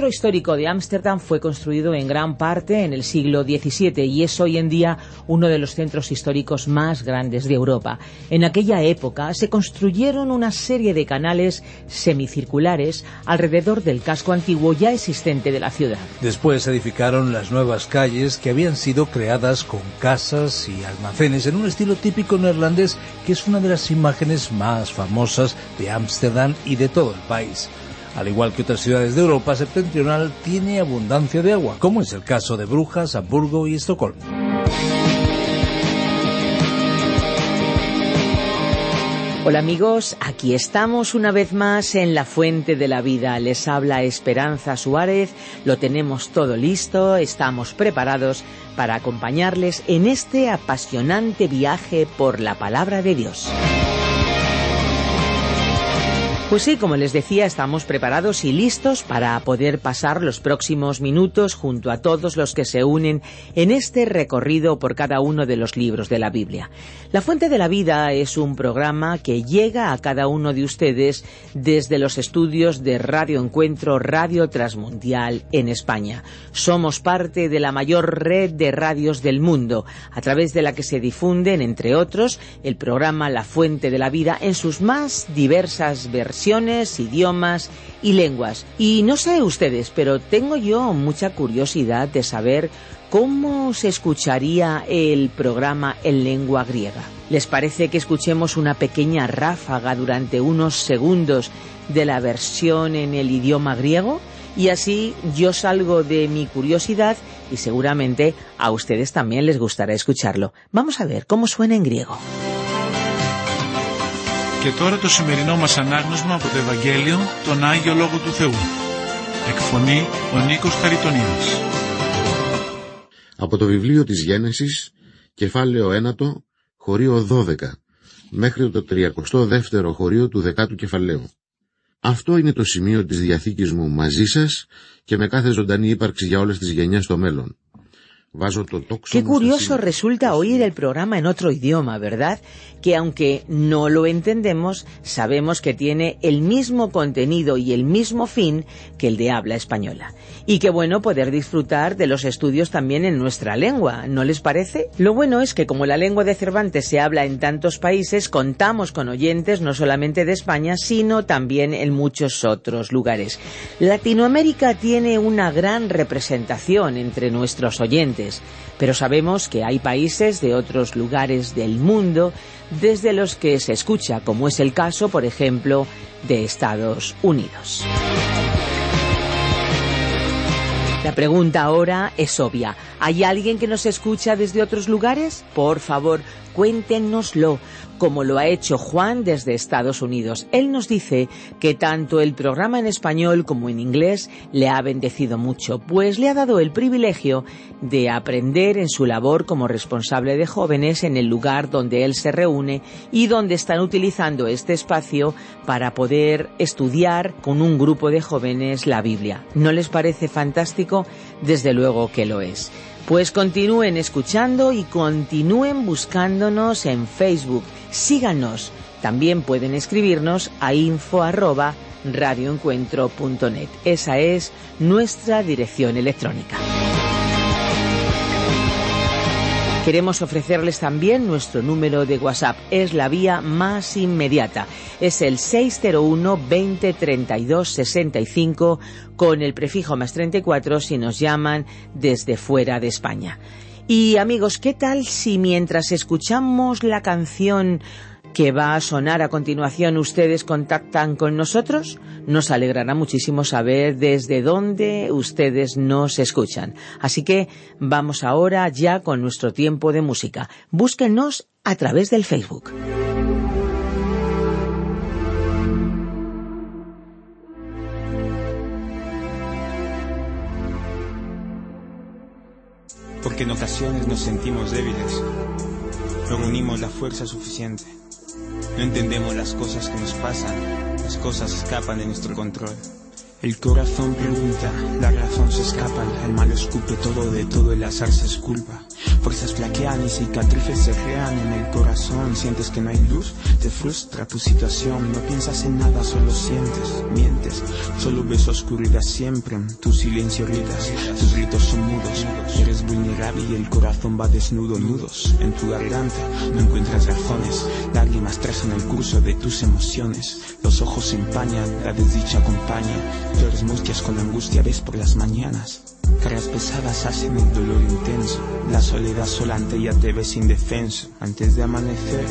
Centro histórico de Ámsterdam fue construido en gran parte en el siglo XVII y es hoy en día uno de los centros históricos más grandes de Europa. En aquella época se construyeron una serie de canales semicirculares alrededor del casco antiguo ya existente de la ciudad. Después se edificaron las nuevas calles que habían sido creadas con casas y almacenes en un estilo típico neerlandés que es una de las imágenes más famosas de Ámsterdam y de todo el país. Al igual que otras ciudades de Europa septentrional, tiene abundancia de agua, como es el caso de Brujas, Hamburgo y Estocolmo. Hola amigos, aquí estamos una vez más en la Fuente de la Vida. Les habla Esperanza Suárez, lo tenemos todo listo, estamos preparados para acompañarles en este apasionante viaje por la palabra de Dios. Pues sí, como les decía, estamos preparados y listos para poder pasar los próximos minutos junto a todos los que se unen en este recorrido por cada uno de los libros de la Biblia. La Fuente de la Vida es un programa que llega a cada uno de ustedes desde los estudios de Radio Encuentro Radio Transmundial en España. Somos parte de la mayor red de radios del mundo, a través de la que se difunden, entre otros, el programa La Fuente de la Vida en sus más diversas versiones idiomas y lenguas. Y no sé ustedes, pero tengo yo mucha curiosidad de saber cómo se escucharía el programa en lengua griega. ¿Les parece que escuchemos una pequeña ráfaga durante unos segundos de la versión en el idioma griego? Y así yo salgo de mi curiosidad y seguramente a ustedes también les gustará escucharlo. Vamos a ver cómo suena en griego. Και τώρα το σημερινό μας ανάγνωσμα από το Ευαγγέλιο, τον Άγιο Λόγο του Θεού. Εκφωνεί ο Νίκος Χαριτονίδης. Από το βιβλίο της Γένεσης, κεφάλαιο 1, χωρίο 12, μέχρι το 32ο χωρίο του 10ου κεφαλαίου. Αυτό είναι το σημείο της Διαθήκης μου μαζί σας και με κάθε ζωντανή ύπαρξη για όλες τις γενιές στο μέλλον. Qué curioso resulta oír el programa en otro idioma, ¿verdad? Que aunque no lo entendemos, sabemos que tiene el mismo contenido y el mismo fin que el de habla española. Y qué bueno poder disfrutar de los estudios también en nuestra lengua, ¿no les parece? Lo bueno es que como la lengua de Cervantes se habla en tantos países, contamos con oyentes no solamente de España, sino también en muchos otros lugares. Latinoamérica tiene una gran representación entre nuestros oyentes pero sabemos que hay países de otros lugares del mundo desde los que se escucha, como es el caso, por ejemplo, de Estados Unidos. La pregunta ahora es obvia. ¿Hay alguien que nos escucha desde otros lugares? Por favor, cuéntenoslo como lo ha hecho Juan desde Estados Unidos. Él nos dice que tanto el programa en español como en inglés le ha bendecido mucho, pues le ha dado el privilegio de aprender en su labor como responsable de jóvenes en el lugar donde él se reúne y donde están utilizando este espacio para poder estudiar con un grupo de jóvenes la Biblia. ¿No les parece fantástico? Desde luego que lo es. Pues continúen escuchando y continúen buscándonos en Facebook. Síganos. También pueden escribirnos a info Esa es nuestra dirección electrónica. Queremos ofrecerles también nuestro número de WhatsApp. Es la vía más inmediata. Es el 601 20 32 65 con el prefijo más 34 si nos llaman desde fuera de España. Y amigos, ¿qué tal si mientras escuchamos la canción que va a sonar a continuación, ustedes contactan con nosotros, nos alegrará muchísimo saber desde dónde ustedes nos escuchan. Así que vamos ahora ya con nuestro tiempo de música. Búsquenos a través del Facebook. Porque en ocasiones nos sentimos débiles, no unimos la fuerza suficiente no entendemos las cosas que nos pasan. Las cosas escapan de nuestro control. El corazón pregunta, la razón se escapa, el mal escupe todo, de todo el azar se esculpa. Fuerzas flaquean y cicatrices se crean en el corazón, sientes que no hay luz, te frustra tu situación, no piensas en nada, solo sientes, mientes, solo ves oscuridad siempre, tu silencio gritas, tus gritos son mudos, eres vulnerable y el corazón va desnudo, nudos en tu garganta, no encuentras razones, lágrimas trazan el curso de tus emociones, los ojos se empañan, la desdicha acompaña, Flores mustias con angustia ves por las mañanas. Cargas pesadas hacen el dolor intenso. La soledad solante ya te ves indefenso. Antes de amanecer,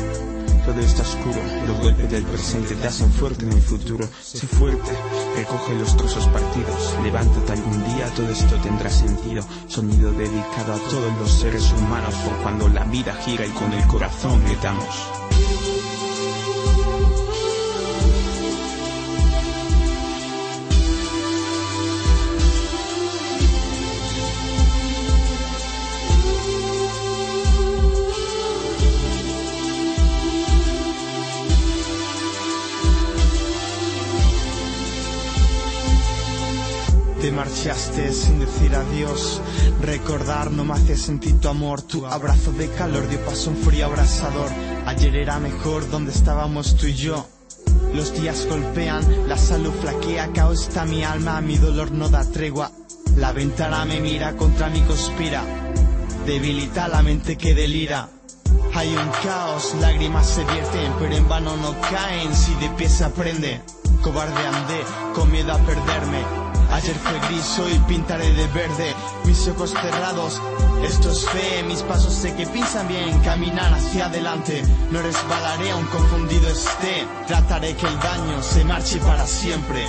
todo está oscuro. Los golpes del presente te hacen fuerte en el futuro. Sé fuerte, recoge los trozos partidos. Levántate algún día, todo esto tendrá sentido. Sonido dedicado a todos los seres humanos por cuando la vida gira y con el corazón gritamos. Te marchaste sin decir adiós. Recordar no me hace sentir tu amor. Tu abrazo de calor dio paso a un frío abrasador. Ayer era mejor donde estábamos tú y yo. Los días golpean, la salud flaquea, caos está mi alma, mi dolor no da tregua. La ventana me mira, contra mí conspira. Debilita la mente que delira. Hay un caos, lágrimas se vierten, pero en vano no caen si de pie se aprende. Cobarde andé, con miedo a perderme. Ayer fue gris, hoy pintaré de verde. Mis ojos cerrados, esto es fe. Mis pasos sé que piensan bien, caminar hacia adelante. No resbalaré aun confundido esté. Trataré que el daño se marche para siempre.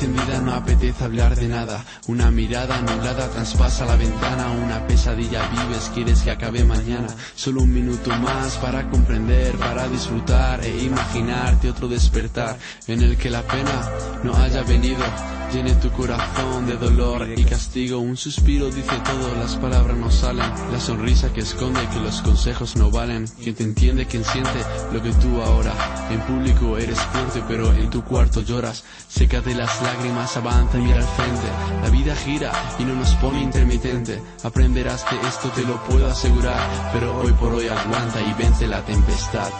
Música encendida no apetece hablar de nada. Una mirada nublada traspasa la ventana, una pesadilla vives, quieres que acabe mañana. Solo un minuto más para comprender, para disfrutar e imaginarte otro despertar en el que la pena no haya venido Llene tu corazón de dolor y castigo. Un suspiro dice todo, las palabras no salen. La sonrisa que esconde que los consejos no valen. Quien te entiende, quien siente lo que tú ahora. En público eres fuerte, pero en tu cuarto lloras. de las lágrimas, avanza y mira al frente. La vida gira y no nos pone intermitente. Aprenderás que esto te lo puedo asegurar. Pero hoy por hoy aguanta y vence la tempestad.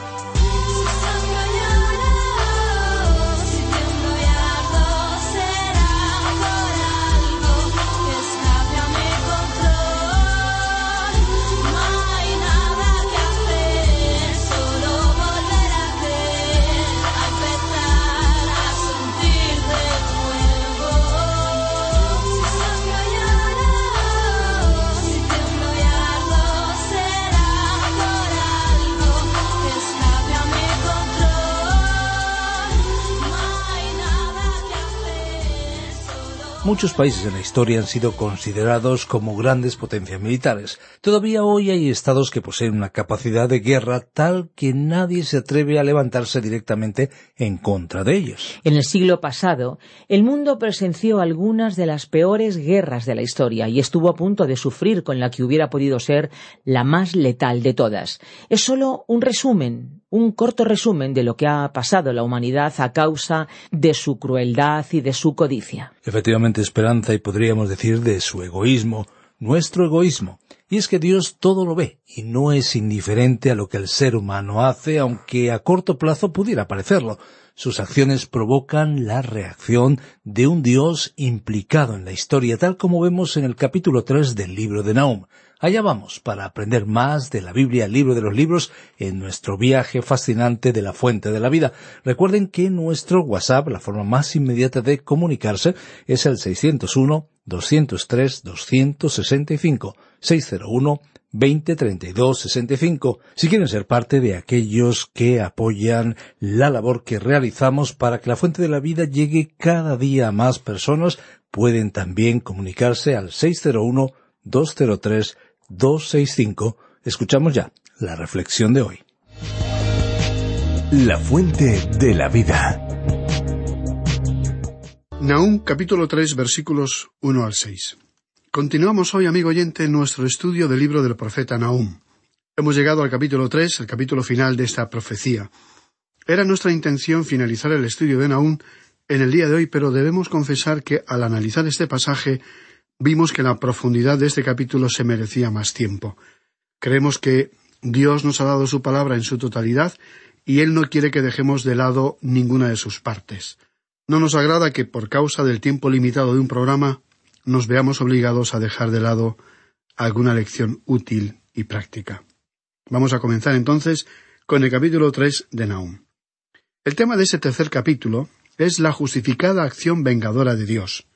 Muchos países en la historia han sido considerados como grandes potencias militares. Todavía hoy hay estados que poseen una capacidad de guerra tal que nadie se atreve a levantarse directamente en contra de ellos. En el siglo pasado, el mundo presenció algunas de las peores guerras de la historia y estuvo a punto de sufrir con la que hubiera podido ser la más letal de todas. Es solo un resumen, un corto resumen de lo que ha pasado la humanidad a causa de su crueldad y de su codicia. Efectivamente, esperanza y podríamos decir de su egoísmo, nuestro egoísmo. Y es que Dios todo lo ve y no es indiferente a lo que el ser humano hace, aunque a corto plazo pudiera parecerlo. Sus acciones provocan la reacción de un Dios implicado en la historia, tal como vemos en el capítulo 3 del libro de Naum. Allá vamos para aprender más de la Biblia, libro de los libros, en nuestro viaje fascinante de la fuente de la vida. Recuerden que nuestro WhatsApp, la forma más inmediata de comunicarse, es el 601-203-265. 601 2032 65. Si quieren ser parte de aquellos que apoyan la labor que realizamos para que la fuente de la vida llegue cada día a más personas, pueden también comunicarse al 601 203 265. Escuchamos ya la reflexión de hoy. La fuente de la vida. Naúm capítulo 3 versículos 1 al 6. Continuamos hoy, amigo oyente, nuestro estudio del libro del profeta Naúm. Hemos llegado al capítulo 3, el capítulo final de esta profecía. Era nuestra intención finalizar el estudio de Naúm en el día de hoy, pero debemos confesar que al analizar este pasaje vimos que la profundidad de este capítulo se merecía más tiempo. Creemos que Dios nos ha dado su palabra en su totalidad y Él no quiere que dejemos de lado ninguna de sus partes. No nos agrada que por causa del tiempo limitado de un programa nos veamos obligados a dejar de lado alguna lección útil y práctica. Vamos a comenzar entonces con el capítulo tres de Naum. El tema de este tercer capítulo es la justificada acción vengadora de Dios.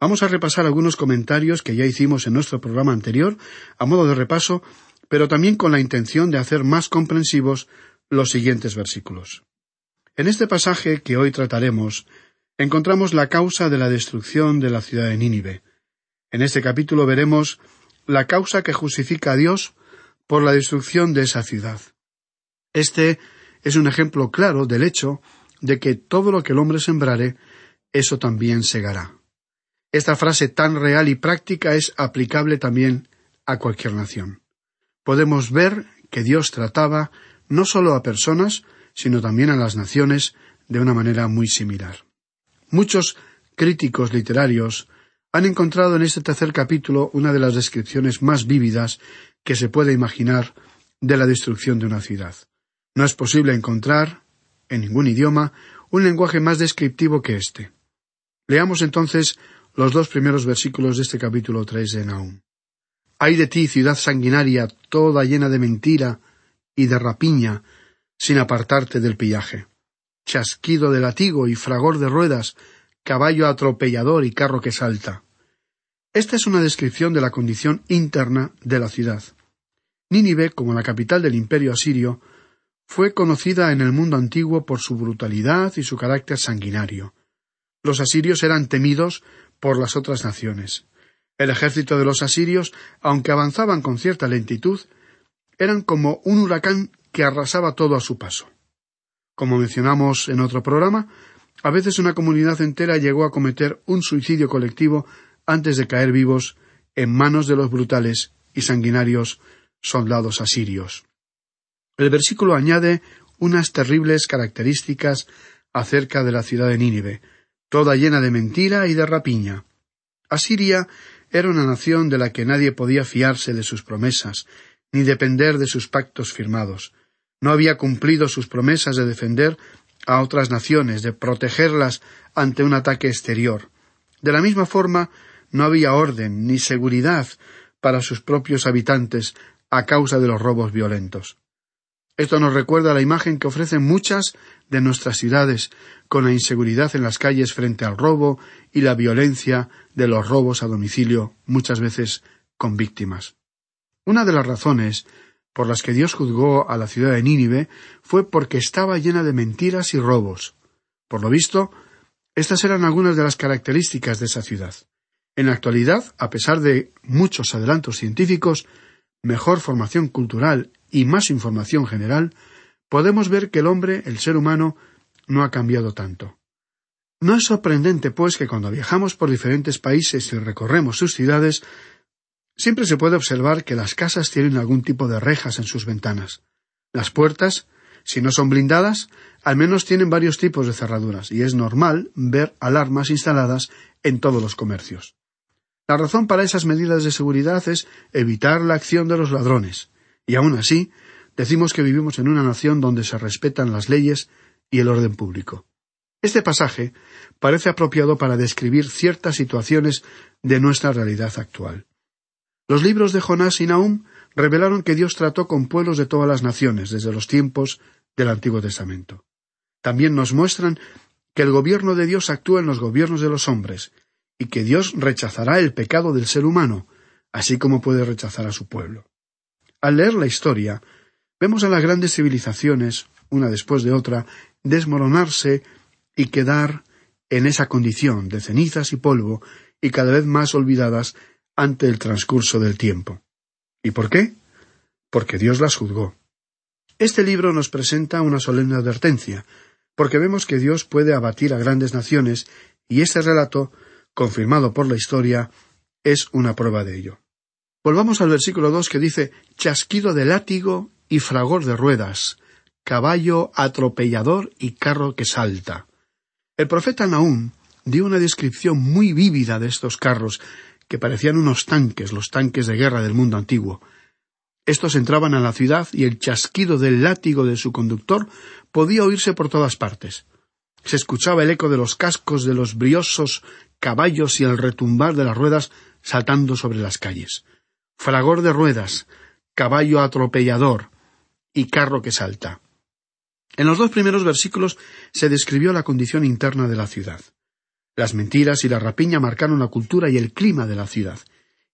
Vamos a repasar algunos comentarios que ya hicimos en nuestro programa anterior, a modo de repaso, pero también con la intención de hacer más comprensivos los siguientes versículos. En este pasaje que hoy trataremos, encontramos la causa de la destrucción de la ciudad de Nínive. En este capítulo veremos la causa que justifica a Dios por la destrucción de esa ciudad. Este es un ejemplo claro del hecho de que todo lo que el hombre sembrare, eso también segará. Esta frase tan real y práctica es aplicable también a cualquier nación. Podemos ver que Dios trataba no solo a personas, sino también a las naciones de una manera muy similar. Muchos críticos literarios han encontrado en este tercer capítulo una de las descripciones más vívidas que se puede imaginar de la destrucción de una ciudad. No es posible encontrar, en ningún idioma, un lenguaje más descriptivo que este. Leamos entonces los dos primeros versículos de este capítulo tres de Naum. Ay de ti, ciudad sanguinaria, toda llena de mentira y de rapiña, sin apartarte del pillaje. Chasquido de latigo y fragor de ruedas, caballo atropellador y carro que salta. Esta es una descripción de la condición interna de la ciudad. Nínive, como la capital del imperio asirio, fue conocida en el mundo antiguo por su brutalidad y su carácter sanguinario. Los asirios eran temidos por las otras naciones. El ejército de los asirios, aunque avanzaban con cierta lentitud, eran como un huracán que arrasaba todo a su paso. Como mencionamos en otro programa, a veces una comunidad entera llegó a cometer un suicidio colectivo antes de caer vivos en manos de los brutales y sanguinarios soldados asirios. El versículo añade unas terribles características acerca de la ciudad de Nínive, toda llena de mentira y de rapiña. Asiria era una nación de la que nadie podía fiarse de sus promesas, ni depender de sus pactos firmados. No había cumplido sus promesas de defender a otras naciones, de protegerlas ante un ataque exterior. De la misma forma, no había orden ni seguridad para sus propios habitantes a causa de los robos violentos. Esto nos recuerda la imagen que ofrecen muchas de nuestras ciudades, con la inseguridad en las calles frente al robo y la violencia de los robos a domicilio, muchas veces con víctimas. Una de las razones por las que Dios juzgó a la ciudad de Nínive fue porque estaba llena de mentiras y robos. Por lo visto, estas eran algunas de las características de esa ciudad. En la actualidad, a pesar de muchos adelantos científicos, mejor formación cultural y más información general, podemos ver que el hombre, el ser humano, no ha cambiado tanto. No es sorprendente, pues, que cuando viajamos por diferentes países y recorremos sus ciudades, siempre se puede observar que las casas tienen algún tipo de rejas en sus ventanas. Las puertas, si no son blindadas, al menos tienen varios tipos de cerraduras, y es normal ver alarmas instaladas en todos los comercios. La razón para esas medidas de seguridad es evitar la acción de los ladrones, y aun así, decimos que vivimos en una nación donde se respetan las leyes y el orden público. Este pasaje parece apropiado para describir ciertas situaciones de nuestra realidad actual. Los libros de Jonás y Nahum revelaron que Dios trató con pueblos de todas las naciones desde los tiempos del Antiguo Testamento. También nos muestran que el gobierno de Dios actúa en los gobiernos de los hombres, y que Dios rechazará el pecado del ser humano, así como puede rechazar a su pueblo. Al leer la historia, vemos a las grandes civilizaciones, una después de otra, desmoronarse y quedar en esa condición de cenizas y polvo y cada vez más olvidadas ante el transcurso del tiempo. ¿Y por qué? Porque Dios las juzgó. Este libro nos presenta una solemne advertencia, porque vemos que Dios puede abatir a grandes naciones, y este relato, confirmado por la historia, es una prueba de ello. Volvamos al versículo dos que dice chasquido de látigo y fragor de ruedas, caballo atropellador y carro que salta. El profeta Nahum dio una descripción muy vívida de estos carros, que parecían unos tanques, los tanques de guerra del mundo antiguo. Estos entraban a la ciudad y el chasquido del látigo de su conductor podía oírse por todas partes. Se escuchaba el eco de los cascos de los briosos caballos y el retumbar de las ruedas saltando sobre las calles. Fragor de ruedas, caballo atropellador y carro que salta. En los dos primeros versículos se describió la condición interna de la ciudad. Las mentiras y la rapiña marcaron la cultura y el clima de la ciudad,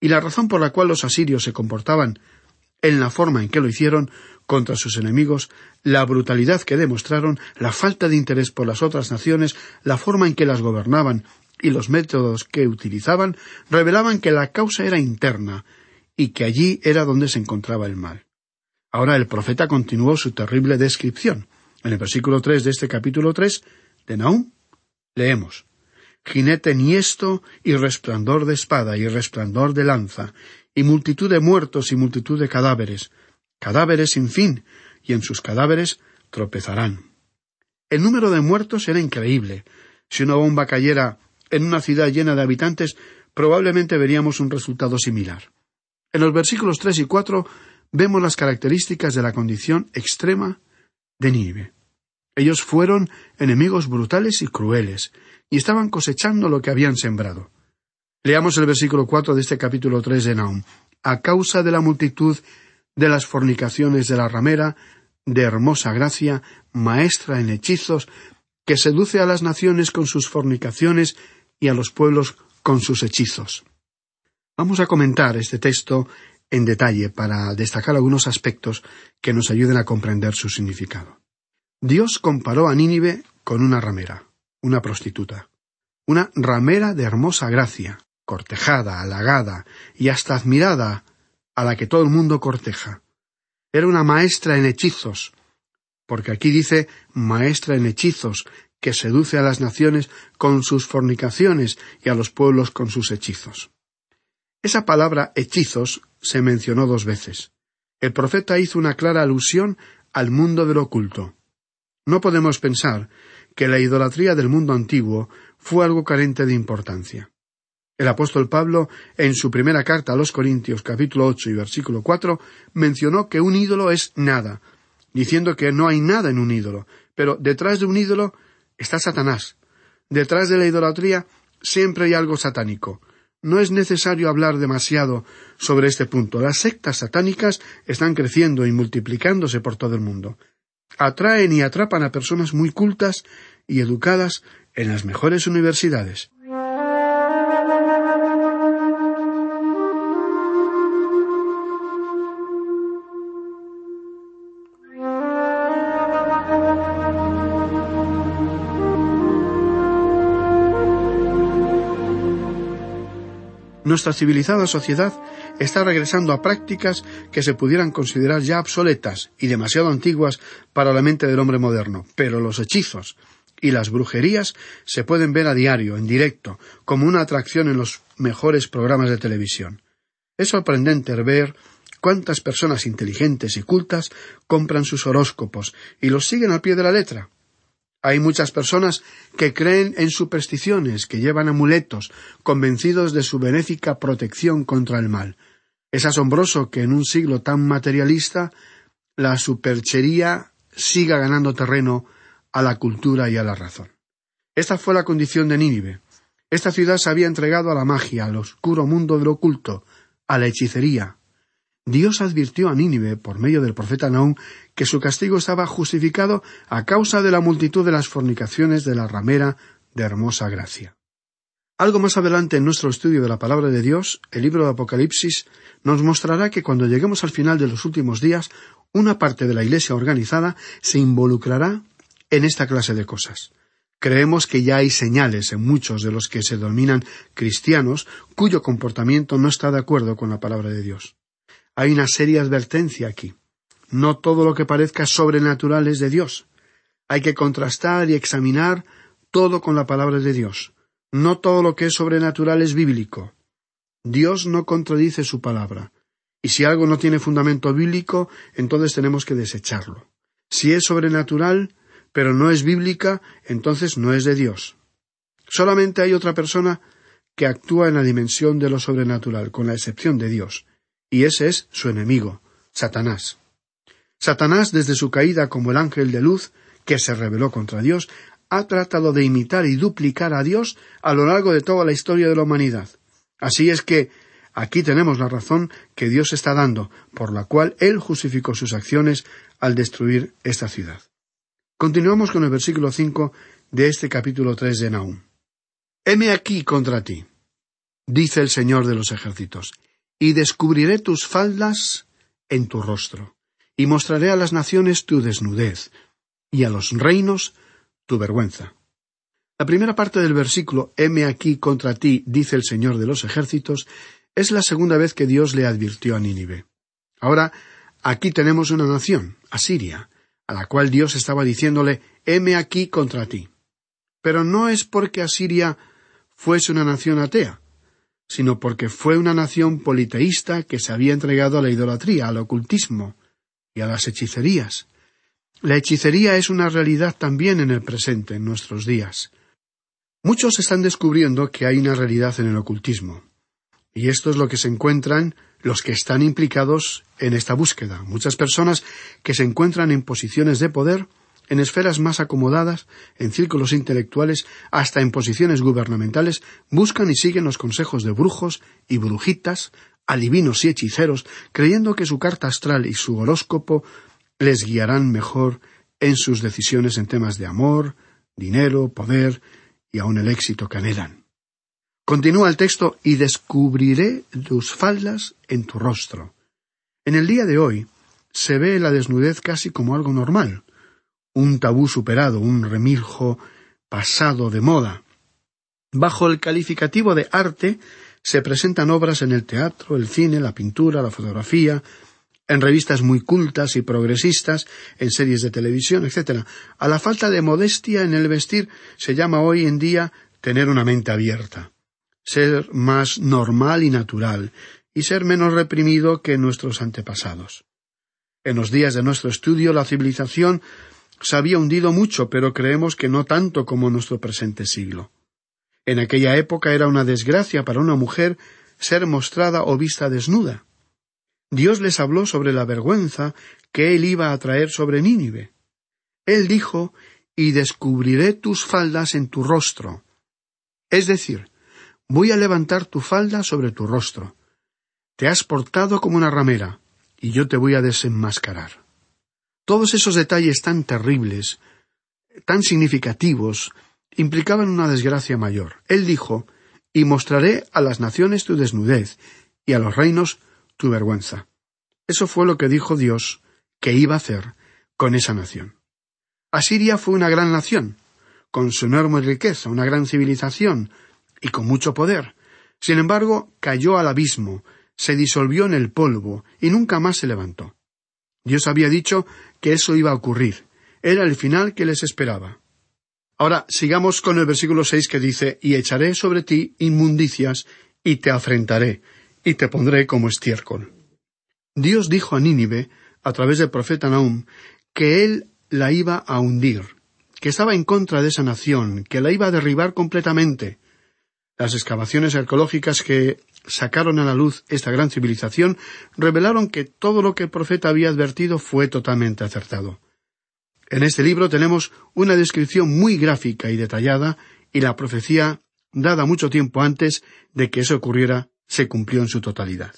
y la razón por la cual los asirios se comportaban en la forma en que lo hicieron contra sus enemigos, la brutalidad que demostraron, la falta de interés por las otras naciones, la forma en que las gobernaban y los métodos que utilizaban, revelaban que la causa era interna y que allí era donde se encontraba el mal. Ahora el profeta continuó su terrible descripción. En el versículo tres de este capítulo tres de Naum leemos jinete niesto y resplandor de espada y resplandor de lanza, y multitud de muertos y multitud de cadáveres, cadáveres sin fin, y en sus cadáveres tropezarán. El número de muertos era increíble. Si una bomba cayera en una ciudad llena de habitantes, probablemente veríamos un resultado similar. En los versículos tres y cuatro vemos las características de la condición extrema de Nínive. Ellos fueron enemigos brutales y crueles, y estaban cosechando lo que habían sembrado. Leamos el versículo cuatro de este capítulo tres de Naum. A causa de la multitud de las fornicaciones de la ramera, de hermosa gracia, maestra en hechizos, que seduce a las naciones con sus fornicaciones y a los pueblos con sus hechizos. Vamos a comentar este texto en detalle para destacar algunos aspectos que nos ayuden a comprender su significado. Dios comparó a Nínive con una ramera una prostituta. Una ramera de hermosa gracia, cortejada, halagada y hasta admirada, a la que todo el mundo corteja. Era una maestra en hechizos, porque aquí dice maestra en hechizos, que seduce a las naciones con sus fornicaciones y a los pueblos con sus hechizos. Esa palabra hechizos se mencionó dos veces. El profeta hizo una clara alusión al mundo del oculto. No podemos pensar que la idolatría del mundo antiguo fue algo carente de importancia. El apóstol Pablo, en su primera carta a los Corintios capítulo ocho y versículo cuatro, mencionó que un ídolo es nada, diciendo que no hay nada en un ídolo, pero detrás de un ídolo está Satanás. Detrás de la idolatría siempre hay algo satánico. No es necesario hablar demasiado sobre este punto. Las sectas satánicas están creciendo y multiplicándose por todo el mundo atraen y atrapan a personas muy cultas y educadas en las mejores universidades. Nuestra civilizada sociedad está regresando a prácticas que se pudieran considerar ya obsoletas y demasiado antiguas para la mente del hombre moderno, pero los hechizos y las brujerías se pueden ver a diario, en directo, como una atracción en los mejores programas de televisión. Es sorprendente ver cuántas personas inteligentes y cultas compran sus horóscopos y los siguen al pie de la letra. Hay muchas personas que creen en supersticiones, que llevan amuletos, convencidos de su benéfica protección contra el mal. Es asombroso que en un siglo tan materialista la superchería siga ganando terreno a la cultura y a la razón. Esta fue la condición de Nínive. Esta ciudad se había entregado a la magia, al oscuro mundo del oculto, a la hechicería. Dios advirtió a Nínive, por medio del profeta Naum, que su castigo estaba justificado a causa de la multitud de las fornicaciones de la ramera de hermosa gracia. Algo más adelante en nuestro estudio de la palabra de Dios, el libro de Apocalipsis nos mostrará que cuando lleguemos al final de los últimos días, una parte de la Iglesia organizada se involucrará en esta clase de cosas. Creemos que ya hay señales en muchos de los que se denominan cristianos cuyo comportamiento no está de acuerdo con la palabra de Dios. Hay una seria advertencia aquí. No todo lo que parezca sobrenatural es de Dios. Hay que contrastar y examinar todo con la palabra de Dios. No todo lo que es sobrenatural es bíblico. Dios no contradice su palabra. Y si algo no tiene fundamento bíblico, entonces tenemos que desecharlo. Si es sobrenatural, pero no es bíblica, entonces no es de Dios. Solamente hay otra persona que actúa en la dimensión de lo sobrenatural, con la excepción de Dios, y ese es su enemigo, Satanás. Satanás, desde su caída como el ángel de luz, que se rebeló contra Dios, ha tratado de imitar y duplicar a Dios a lo largo de toda la historia de la humanidad. Así es que aquí tenemos la razón que Dios está dando, por la cual Él justificó sus acciones al destruir esta ciudad. Continuamos con el versículo cinco de este capítulo tres de Nahum. Heme aquí contra ti, dice el Señor de los ejércitos, y descubriré tus faldas en tu rostro, y mostraré a las naciones tu desnudez, y a los reinos tu vergüenza. La primera parte del versículo Heme aquí contra ti, dice el Señor de los ejércitos, es la segunda vez que Dios le advirtió a Nínive. Ahora, aquí tenemos una nación, Asiria, a la cual Dios estaba diciéndole heme aquí contra ti. Pero no es porque Asiria fuese una nación atea, sino porque fue una nación politeísta que se había entregado a la idolatría, al ocultismo y a las hechicerías. La hechicería es una realidad también en el presente, en nuestros días. Muchos están descubriendo que hay una realidad en el ocultismo. Y esto es lo que se encuentran los que están implicados en esta búsqueda. Muchas personas que se encuentran en posiciones de poder, en esferas más acomodadas, en círculos intelectuales, hasta en posiciones gubernamentales, buscan y siguen los consejos de brujos y brujitas, adivinos y hechiceros, creyendo que su carta astral y su horóscopo les guiarán mejor en sus decisiones en temas de amor, dinero, poder y aun el éxito que anhelan. Continúa el texto y descubriré tus faldas en tu rostro. En el día de hoy se ve la desnudez casi como algo normal, un tabú superado, un remiljo pasado de moda. Bajo el calificativo de arte se presentan obras en el teatro, el cine, la pintura, la fotografía, en revistas muy cultas y progresistas, en series de televisión, etc. A la falta de modestia en el vestir se llama hoy en día tener una mente abierta ser más normal y natural, y ser menos reprimido que nuestros antepasados. En los días de nuestro estudio la civilización se había hundido mucho, pero creemos que no tanto como nuestro presente siglo. En aquella época era una desgracia para una mujer ser mostrada o vista desnuda. Dios les habló sobre la vergüenza que él iba a traer sobre Nínive. Él dijo, y descubriré tus faldas en tu rostro. Es decir, voy a levantar tu falda sobre tu rostro. Te has portado como una ramera, y yo te voy a desenmascarar. Todos esos detalles tan terribles, tan significativos, implicaban una desgracia mayor. Él dijo, y mostraré a las naciones tu desnudez, y a los reinos tu vergüenza. Eso fue lo que dijo Dios que iba a hacer con esa nación. Asiria fue una gran nación, con su enorme riqueza, una gran civilización, y con mucho poder. Sin embargo, cayó al abismo, se disolvió en el polvo y nunca más se levantó. Dios había dicho que eso iba a ocurrir. Era el final que les esperaba. Ahora sigamos con el versículo seis que dice Y echaré sobre ti inmundicias, y te afrentaré, y te pondré como estiércol. Dios dijo a Nínive, a través del profeta Nahum, que él la iba a hundir, que estaba en contra de esa nación, que la iba a derribar completamente, las excavaciones arqueológicas que sacaron a la luz esta gran civilización revelaron que todo lo que el profeta había advertido fue totalmente acertado. En este libro tenemos una descripción muy gráfica y detallada y la profecía, dada mucho tiempo antes de que eso ocurriera, se cumplió en su totalidad.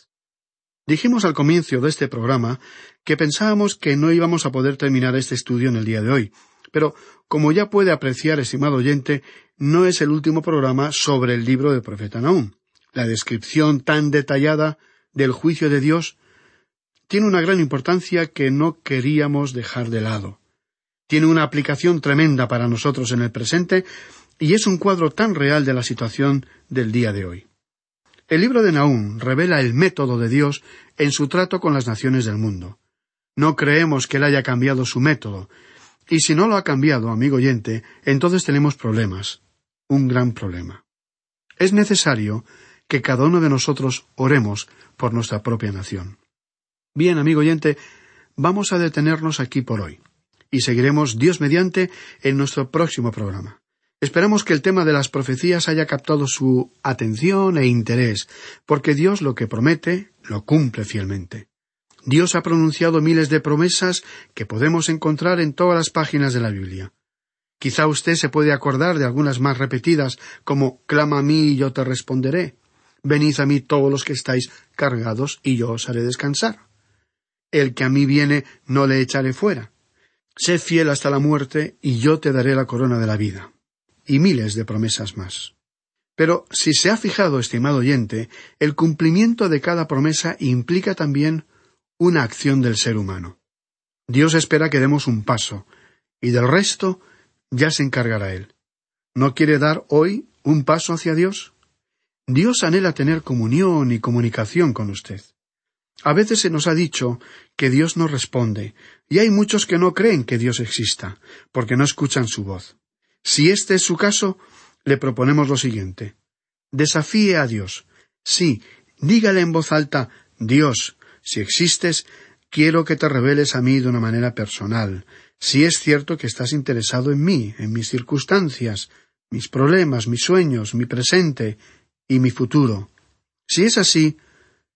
Dijimos al comienzo de este programa que pensábamos que no íbamos a poder terminar este estudio en el día de hoy, pero como ya puede apreciar, estimado oyente, no es el último programa sobre el libro del profeta Nahum. La descripción tan detallada del juicio de Dios tiene una gran importancia que no queríamos dejar de lado. Tiene una aplicación tremenda para nosotros en el presente y es un cuadro tan real de la situación del día de hoy. El libro de Nahum revela el método de Dios en su trato con las naciones del mundo. No creemos que él haya cambiado su método, y si no lo ha cambiado, amigo oyente, entonces tenemos problemas, un gran problema. Es necesario que cada uno de nosotros oremos por nuestra propia nación. Bien, amigo oyente, vamos a detenernos aquí por hoy y seguiremos Dios mediante en nuestro próximo programa. Esperamos que el tema de las profecías haya captado su atención e interés, porque Dios lo que promete lo cumple fielmente. Dios ha pronunciado miles de promesas que podemos encontrar en todas las páginas de la Biblia. Quizá usted se puede acordar de algunas más repetidas, como Clama a mí y yo te responderé. Venid a mí todos los que estáis cargados y yo os haré descansar. El que a mí viene no le echaré fuera. Sé fiel hasta la muerte y yo te daré la corona de la vida. Y miles de promesas más. Pero si se ha fijado, estimado oyente, el cumplimiento de cada promesa implica también una acción del ser humano. Dios espera que demos un paso, y del resto ya se encargará Él. ¿No quiere dar hoy un paso hacia Dios? Dios anhela tener comunión y comunicación con usted. A veces se nos ha dicho que Dios no responde, y hay muchos que no creen que Dios exista, porque no escuchan su voz. Si este es su caso, le proponemos lo siguiente. Desafíe a Dios. Sí, dígale en voz alta Dios, si existes, quiero que te reveles a mí de una manera personal. Si es cierto que estás interesado en mí, en mis circunstancias, mis problemas, mis sueños, mi presente y mi futuro. Si es así,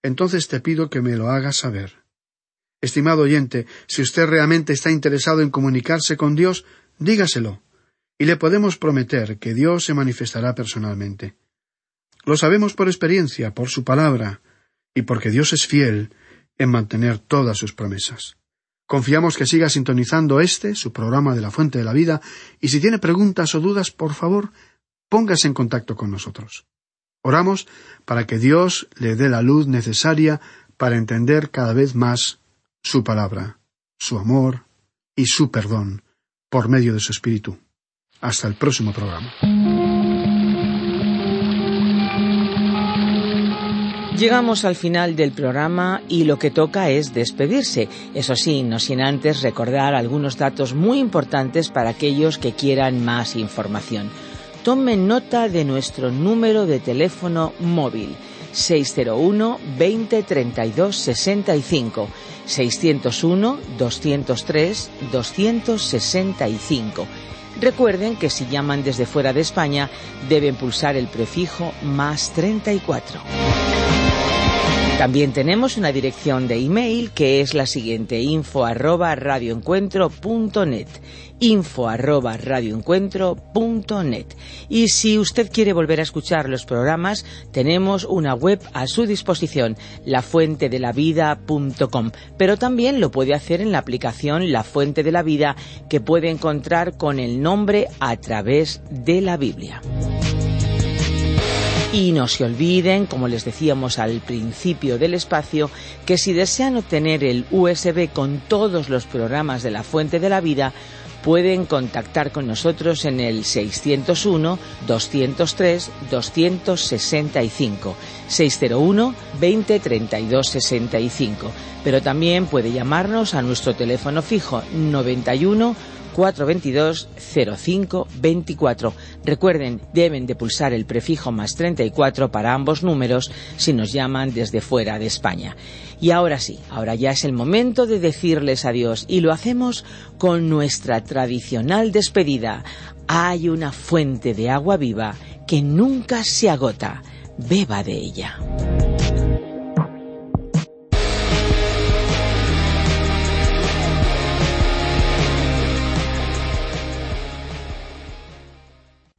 entonces te pido que me lo hagas saber. Estimado oyente, si usted realmente está interesado en comunicarse con Dios, dígaselo, y le podemos prometer que Dios se manifestará personalmente. Lo sabemos por experiencia, por su palabra, y porque Dios es fiel en mantener todas sus promesas. Confiamos que siga sintonizando este, su programa de la Fuente de la Vida, y si tiene preguntas o dudas, por favor, póngase en contacto con nosotros. Oramos para que Dios le dé la luz necesaria para entender cada vez más su palabra, su amor y su perdón por medio de su Espíritu. Hasta el próximo programa. Llegamos al final del programa y lo que toca es despedirse. Eso sí, no sin antes recordar algunos datos muy importantes para aquellos que quieran más información tomen nota de nuestro número de teléfono móvil 601 20 32 65 601 203 265. Recuerden que si llaman desde fuera de España deben pulsar el prefijo más 34. También tenemos una dirección de email que es la siguiente info arroba radioencuentro.net info arroba y si usted quiere volver a escuchar los programas tenemos una web a su disposición lafuentedelavida.com pero también lo puede hacer en la aplicación La Fuente de la Vida que puede encontrar con el nombre a través de la Biblia. Y no se olviden, como les decíamos al principio del espacio, que si desean obtener el USB con todos los programas de la Fuente de la Vida, pueden contactar con nosotros en el 601 203 265 601 20 32 65 pero también puede llamarnos a nuestro teléfono fijo 91 422 05 24. Recuerden, deben de pulsar el prefijo más 34 para ambos números si nos llaman desde fuera de España. Y ahora sí, ahora ya es el momento de decirles adiós y lo hacemos con nuestra tradicional despedida. Hay una fuente de agua viva que nunca se agota. Beba de ella.